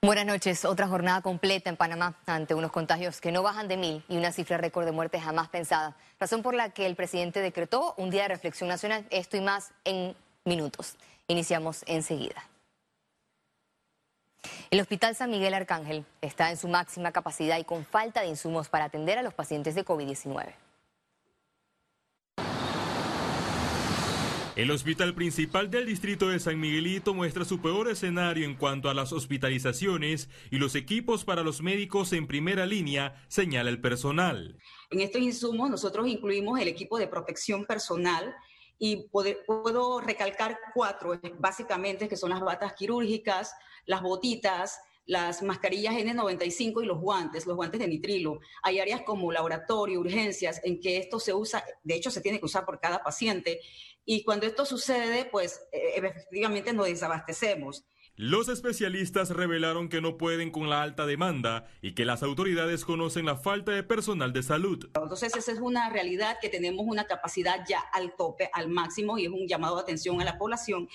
Buenas noches. Otra jornada completa en Panamá ante unos contagios que no bajan de mil y una cifra récord de muertes jamás pensada. Razón por la que el presidente decretó un día de reflexión nacional. Esto y más en minutos. Iniciamos enseguida. El Hospital San Miguel Arcángel está en su máxima capacidad y con falta de insumos para atender a los pacientes de COVID-19. El hospital principal del distrito de San Miguelito muestra su peor escenario en cuanto a las hospitalizaciones y los equipos para los médicos en primera línea, señala el personal. En estos insumos nosotros incluimos el equipo de protección personal y puedo recalcar cuatro, básicamente, que son las batas quirúrgicas, las botitas, las mascarillas N95 y los guantes, los guantes de nitrilo. Hay áreas como laboratorio, urgencias, en que esto se usa, de hecho se tiene que usar por cada paciente, y cuando esto sucede, pues eh, efectivamente nos desabastecemos. Los especialistas revelaron que no pueden con la alta demanda y que las autoridades conocen la falta de personal de salud. Entonces esa es una realidad que tenemos una capacidad ya al tope, al máximo y es un llamado de atención a la población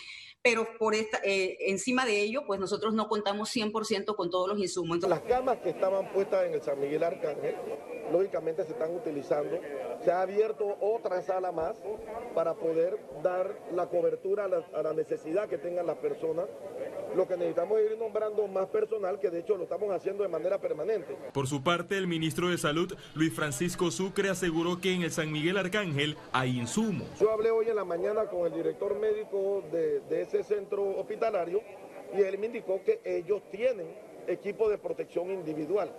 pero por esta, eh, encima de ello, pues nosotros no contamos 100% con todos los insumos. Las camas que estaban puestas en el San Miguel Arcángel, lógicamente se están utilizando. Se ha abierto otra sala más para poder dar la cobertura a la, a la necesidad que tengan las personas. Lo que necesitamos es ir nombrando más personal, que de hecho lo estamos haciendo de manera permanente. Por su parte, el ministro de Salud, Luis Francisco Sucre, aseguró que en el San Miguel Arcángel hay insumos. Yo hablé hoy en la mañana con el director médico de, de ese centro hospitalario y él me indicó que ellos tienen equipo de protección individual,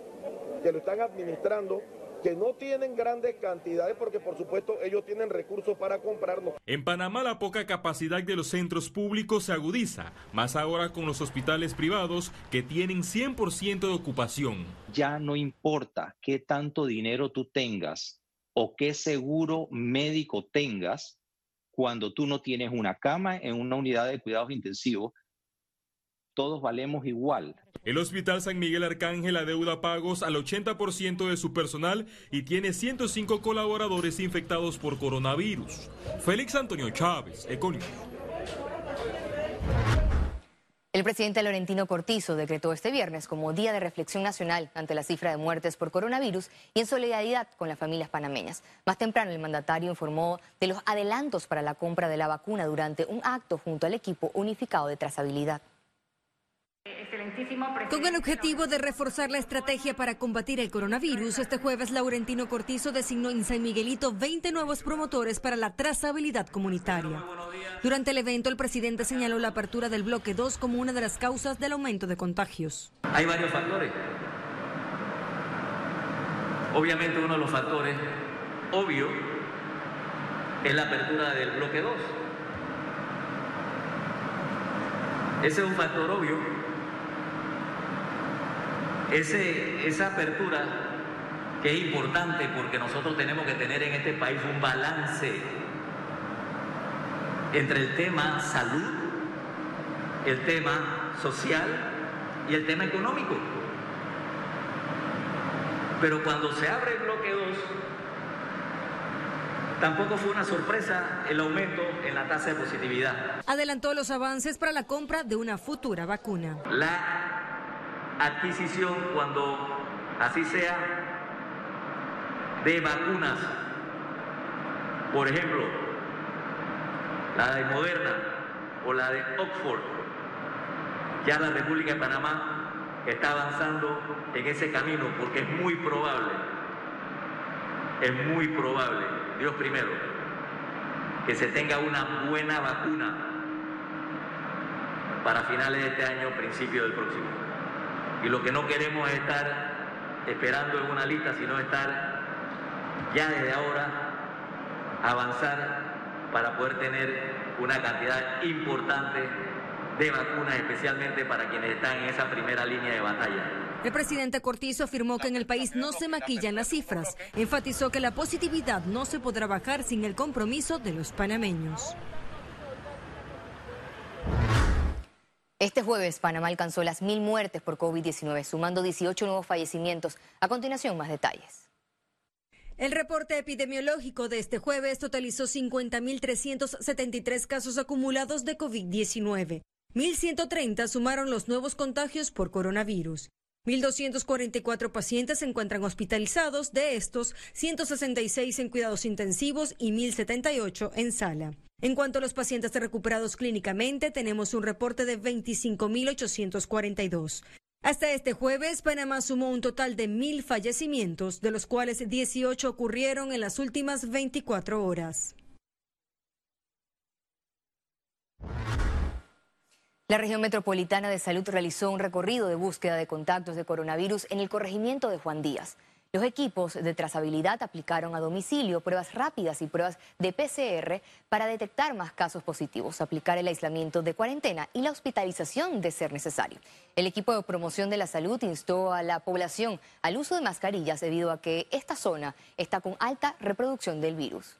que lo están administrando que no tienen grandes cantidades porque por supuesto ellos tienen recursos para comprarnos. En Panamá la poca capacidad de los centros públicos se agudiza, más ahora con los hospitales privados que tienen 100% de ocupación. Ya no importa qué tanto dinero tú tengas o qué seguro médico tengas, cuando tú no tienes una cama en una unidad de cuidados intensivos, todos valemos igual. El Hospital San Miguel Arcángel adeuda pagos al 80% de su personal y tiene 105 colaboradores infectados por coronavirus. Félix Antonio Chávez, Económico. El presidente Laurentino Cortizo decretó este viernes como Día de Reflexión Nacional ante la cifra de muertes por coronavirus y en solidaridad con las familias panameñas. Más temprano, el mandatario informó de los adelantos para la compra de la vacuna durante un acto junto al equipo unificado de trazabilidad. Con el objetivo de reforzar la estrategia para combatir el coronavirus, este jueves Laurentino Cortizo designó en San Miguelito 20 nuevos promotores para la trazabilidad comunitaria. Durante el evento, el presidente señaló la apertura del bloque 2 como una de las causas del aumento de contagios. Hay varios factores. Obviamente uno de los factores obvio es la apertura del bloque 2. Ese es un factor obvio ese, esa apertura que es importante porque nosotros tenemos que tener en este país un balance entre el tema salud, el tema social y el tema económico. Pero cuando se abre el bloque 2, Tampoco fue una sorpresa el aumento en la tasa de positividad. Adelantó los avances para la compra de una futura vacuna. La adquisición, cuando así sea, de vacunas. Por ejemplo, la de Moderna o la de Oxford. Ya la República de Panamá está avanzando en ese camino porque es muy probable, es muy probable, Dios primero, que se tenga una buena vacuna para finales de este año, principio del próximo. Y lo que no queremos es estar esperando en una lista, sino estar ya desde ahora avanzar para poder tener una cantidad importante de vacunas, especialmente para quienes están en esa primera línea de batalla. El presidente Cortizo afirmó que en el país no se maquillan las cifras. Enfatizó que la positividad no se podrá bajar sin el compromiso de los panameños. Este jueves, Panamá alcanzó las mil muertes por COVID-19, sumando 18 nuevos fallecimientos. A continuación, más detalles. El reporte epidemiológico de este jueves totalizó 50.373 casos acumulados de COVID-19. 1.130 sumaron los nuevos contagios por coronavirus. 1.244 pacientes se encuentran hospitalizados, de estos 166 en cuidados intensivos y 1.078 en sala. En cuanto a los pacientes recuperados clínicamente, tenemos un reporte de 25.842. Hasta este jueves, Panamá sumó un total de mil fallecimientos, de los cuales 18 ocurrieron en las últimas 24 horas. La región metropolitana de salud realizó un recorrido de búsqueda de contactos de coronavirus en el corregimiento de Juan Díaz. Los equipos de trazabilidad aplicaron a domicilio pruebas rápidas y pruebas de PCR para detectar más casos positivos, aplicar el aislamiento de cuarentena y la hospitalización de ser necesario. El equipo de promoción de la salud instó a la población al uso de mascarillas debido a que esta zona está con alta reproducción del virus.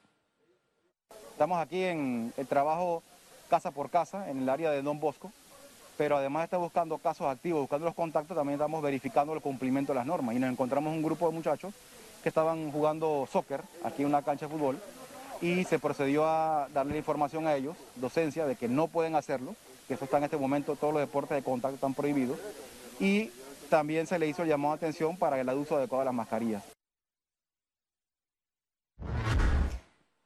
Estamos aquí en el trabajo casa por casa en el área de Don Bosco pero además de estar buscando casos activos, buscando los contactos, también estamos verificando el cumplimiento de las normas. Y nos encontramos un grupo de muchachos que estaban jugando soccer aquí en una cancha de fútbol y se procedió a darle información a ellos, docencia, de que no pueden hacerlo, que eso está en este momento, todos los deportes de contacto están prohibidos. Y también se le hizo el llamado atención para el uso adecuado de las mascarillas.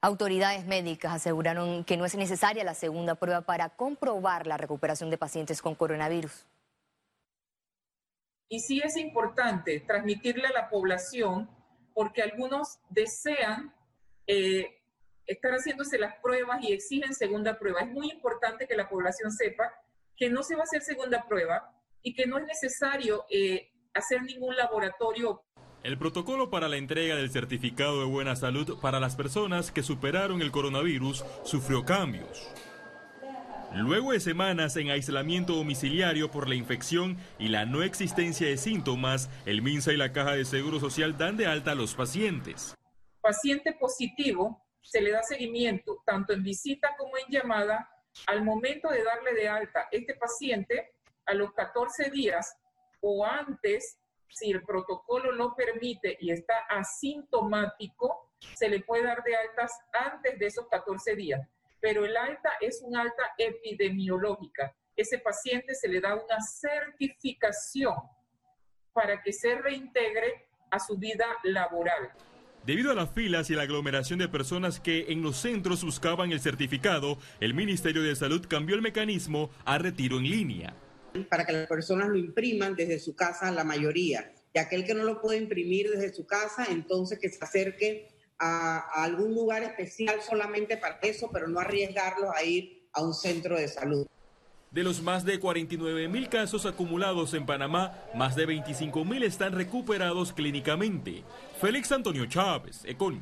Autoridades médicas aseguraron que no es necesaria la segunda prueba para comprobar la recuperación de pacientes con coronavirus. Y sí es importante transmitirle a la población porque algunos desean eh, estar haciéndose las pruebas y exigen segunda prueba. Es muy importante que la población sepa que no se va a hacer segunda prueba y que no es necesario eh, hacer ningún laboratorio el protocolo para la entrega del certificado de buena salud para las personas que superaron el coronavirus sufrió cambios. Luego de semanas en aislamiento domiciliario por la infección y la no existencia de síntomas, el MINSA y la Caja de Seguro Social dan de alta a los pacientes. Paciente positivo se le da seguimiento tanto en visita como en llamada al momento de darle de alta este paciente a los 14 días o antes si el protocolo lo permite y está asintomático, se le puede dar de altas antes de esos 14 días. Pero el alta es un alta epidemiológica. Ese paciente se le da una certificación para que se reintegre a su vida laboral. Debido a las filas y la aglomeración de personas que en los centros buscaban el certificado, el Ministerio de Salud cambió el mecanismo a retiro en línea para que las personas lo impriman desde su casa, la mayoría. Y aquel que no lo puede imprimir desde su casa, entonces que se acerque a, algún lugar especial solamente para eso, pero no arriesgarlos a ir a un centro de salud. De los más de 49 mil casos acumulados en Panamá, más de 25 mil están recuperados clínicamente. Félix Antonio Chávez, Econ.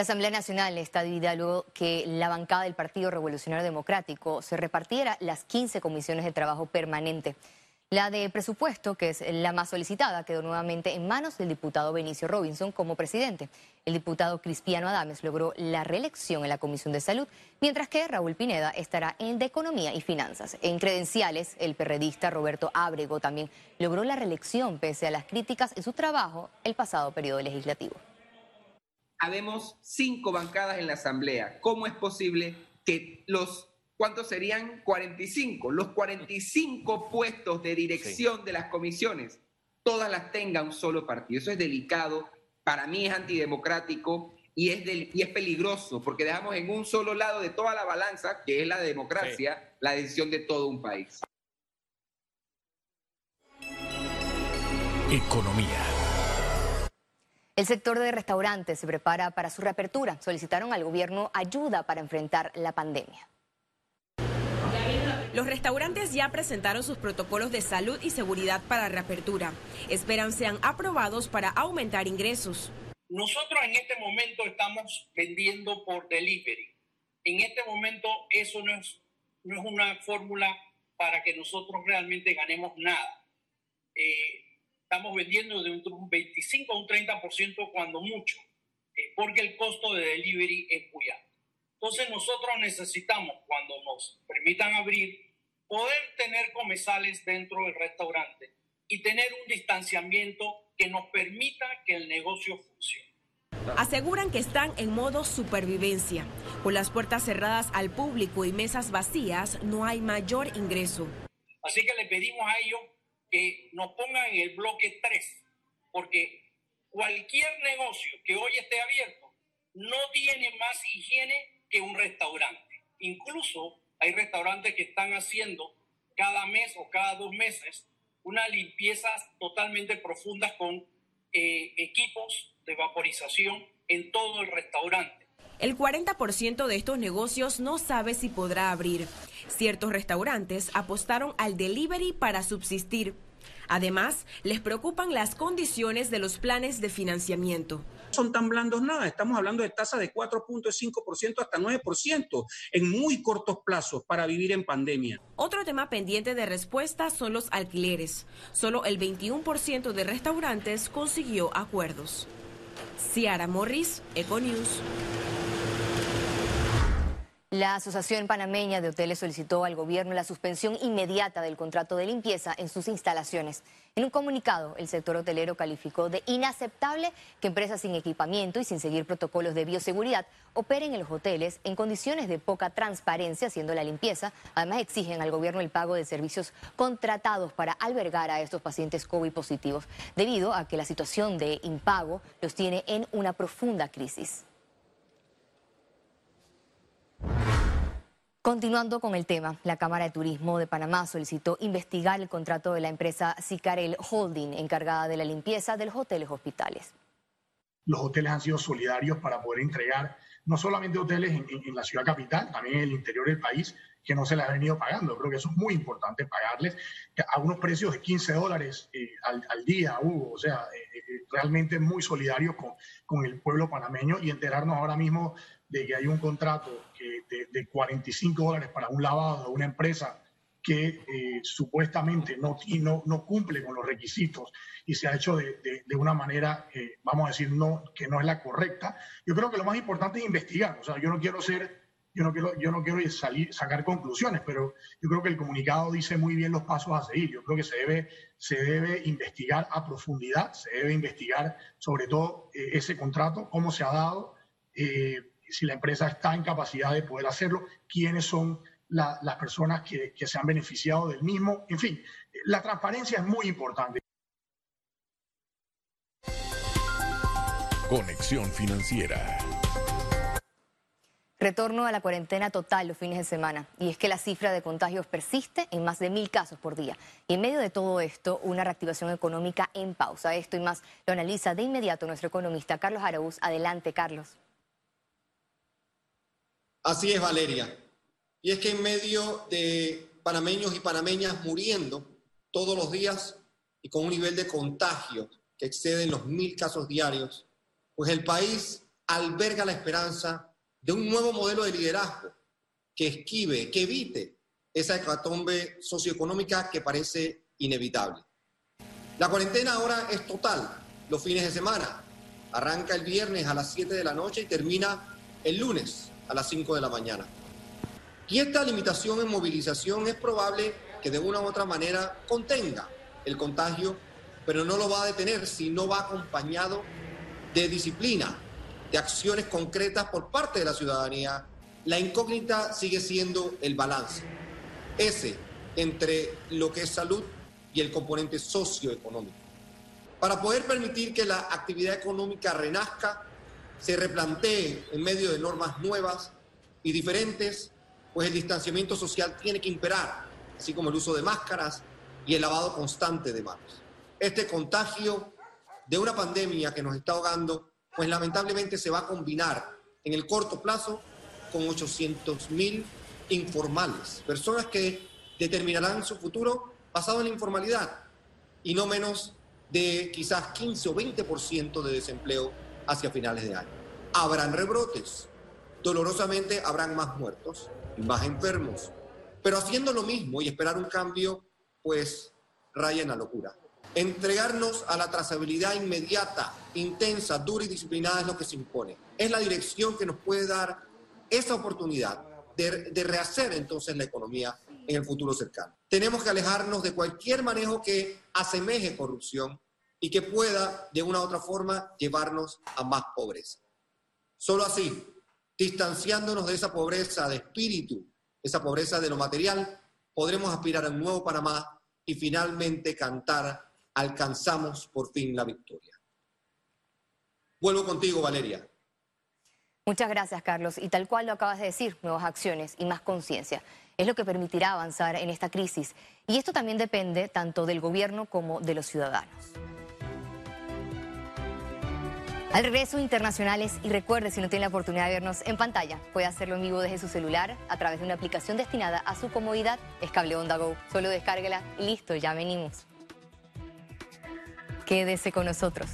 La Asamblea Nacional está dividida luego que la bancada del Partido Revolucionario Democrático se repartiera las 15 comisiones de trabajo permanente. La de presupuesto, que es la más solicitada, quedó nuevamente en manos del diputado Benicio Robinson como presidente. El diputado Cristiano Adames logró la reelección en la Comisión de Salud, mientras que Raúl Pineda estará en de Economía y Finanzas. En credenciales, el perredista Roberto Ábrego también logró la reelección pese a las críticas en su trabajo el pasado periodo legislativo habemos cinco bancadas en la Asamblea. ¿Cómo es posible que los, ¿cuántos serían? 45. Los 45 puestos de dirección de las comisiones, todas las tenga un solo partido. Eso es delicado, para mí es antidemocrático y es, y es peligroso, porque dejamos en un solo lado de toda la balanza, que es la democracia, la decisión de todo un país. Economía. El sector de restaurantes se prepara para su reapertura. Solicitaron al gobierno ayuda para enfrentar la pandemia. Los restaurantes ya presentaron sus protocolos de salud y seguridad para reapertura. Esperan sean aprobados para aumentar ingresos. Nosotros en este momento estamos vendiendo por delivery. En este momento eso no es, no es una fórmula para que nosotros realmente ganemos nada. Eh, estamos vendiendo de un 25 a un 30% cuando mucho, eh, porque el costo de delivery es muy alto. Entonces nosotros necesitamos, cuando nos permitan abrir, poder tener comensales dentro del restaurante y tener un distanciamiento que nos permita que el negocio funcione. Aseguran que están en modo supervivencia. Con las puertas cerradas al público y mesas vacías, no hay mayor ingreso. Así que le pedimos a ellos que nos pongan en el bloque 3, porque cualquier negocio que hoy esté abierto no tiene más higiene que un restaurante. Incluso hay restaurantes que están haciendo cada mes o cada dos meses una limpieza totalmente profunda con eh, equipos de vaporización en todo el restaurante. El 40% de estos negocios no sabe si podrá abrir. Ciertos restaurantes apostaron al delivery para subsistir. Además, les preocupan las condiciones de los planes de financiamiento son tan blandos nada. Estamos hablando de tasas de 4.5% hasta 9% en muy cortos plazos para vivir en pandemia. Otro tema pendiente de respuesta son los alquileres. Solo el 21% de restaurantes consiguió acuerdos. Ciara Morris, Econews. La Asociación Panameña de Hoteles solicitó al gobierno la suspensión inmediata del contrato de limpieza en sus instalaciones. En un comunicado, el sector hotelero calificó de inaceptable que empresas sin equipamiento y sin seguir protocolos de bioseguridad operen en los hoteles en condiciones de poca transparencia haciendo la limpieza. Además, exigen al gobierno el pago de servicios contratados para albergar a estos pacientes COVID positivos, debido a que la situación de impago los tiene en una profunda crisis. Continuando con el tema, la Cámara de Turismo de Panamá solicitó investigar el contrato de la empresa Sicarel Holding, encargada de la limpieza de los hoteles hospitales. Los hoteles han sido solidarios para poder entregar no solamente hoteles en, la ciudad capital, también en el interior del país, que no se les ha venido pagando. Creo que eso es muy importante, pagarles a unos precios de 15 dólares eh, al, día, Hugo. O sea, eh, realmente muy solidarios con, con el pueblo panameño y enterarnos ahora mismo de que hay un contrato de, 45 dólares para un lavado de una empresa que eh, supuestamente no, no, no, cumple con los requisitos y se ha hecho de, de una manera, eh, vamos a decir, no, que no es la correcta. Yo creo que lo más importante es investigar. O sea, yo no quiero ser, yo no quiero, yo no quiero salir, sacar conclusiones, pero yo creo que el comunicado dice muy bien los pasos a seguir. Yo creo que se debe, se debe investigar a profundidad, se debe investigar sobre todo eh, ese contrato, cómo se ha dado si la empresa está en capacidad de poder hacerlo, quiénes son las personas que, se han beneficiado del mismo. En fin, la transparencia es muy importante. Conexión financiera. Retorno a la cuarentena total los fines de semana. Y es que la cifra de contagios persiste en más de mil casos por día. Y en medio de todo esto, una reactivación económica en pausa. Esto y más lo analiza de inmediato nuestro economista Carlos Araúz. Adelante, Carlos. Así es, Valeria. Y es que en medio de panameños y panameñas muriendo todos los días y con un nivel de contagio que excede los mil casos diarios, pues el país alberga la esperanza de un nuevo modelo de liderazgo que esquive, que evite esa hecatombe socioeconómica que parece inevitable. La cuarentena ahora es total, los fines de semana. Arranca el viernes a las 7 de la noche y termina el lunes a las 5 de la mañana. Y esta limitación en movilización es probable que de una u otra manera contenga el contagio, pero no lo va a detener si no va acompañado de disciplina, de acciones concretas por parte de la ciudadanía. La incógnita sigue siendo el balance, ese entre lo que es salud y el componente socioeconómico. Para poder permitir que la actividad económica renazca, se replantee en medio de normas nuevas y diferentes, pues el distanciamiento social tiene que imperar, así como el uso de máscaras y el lavado constante de manos. Este contagio de una pandemia que nos está ahogando, pues lamentablemente se va a combinar en el corto plazo con 800 mil informales, personas que determinarán su futuro basado en la informalidad y no menos de quizás 15 o 20% de desempleo hacia finales de año. Habrán rebrotes, dolorosamente habrán más muertos y más enfermos, pero haciendo lo mismo y esperar un cambio, pues raya en la locura. Entregarnos a la trazabilidad inmediata, intensa, dura y disciplinada es lo que se impone. Es la dirección que nos puede dar esa oportunidad de, rehacer entonces la economía en el futuro cercano. Tenemos que alejarnos de cualquier manejo que asemeje corrupción y que pueda de una u otra forma llevarnos a más pobreza. Solo así, distanciándonos de esa pobreza de espíritu, esa pobreza de lo material, podremos aspirar a un nuevo Panamá y finalmente cantar, alcanzamos por fin la victoria. Vuelvo contigo, Valeria. Muchas gracias, Carlos. Y tal cual lo acabas de decir, nuevas acciones y más conciencia es lo que permitirá avanzar en esta crisis. Y esto también depende tanto del gobierno como de los ciudadanos. Al regreso, internacionales, y recuerde, si no tiene la oportunidad de vernos en pantalla, puede hacerlo en vivo desde su celular a través de una aplicación destinada a su comodidad, es Cable Onda Go. Solo descárguela y listo, ya venimos. Quédese con nosotros.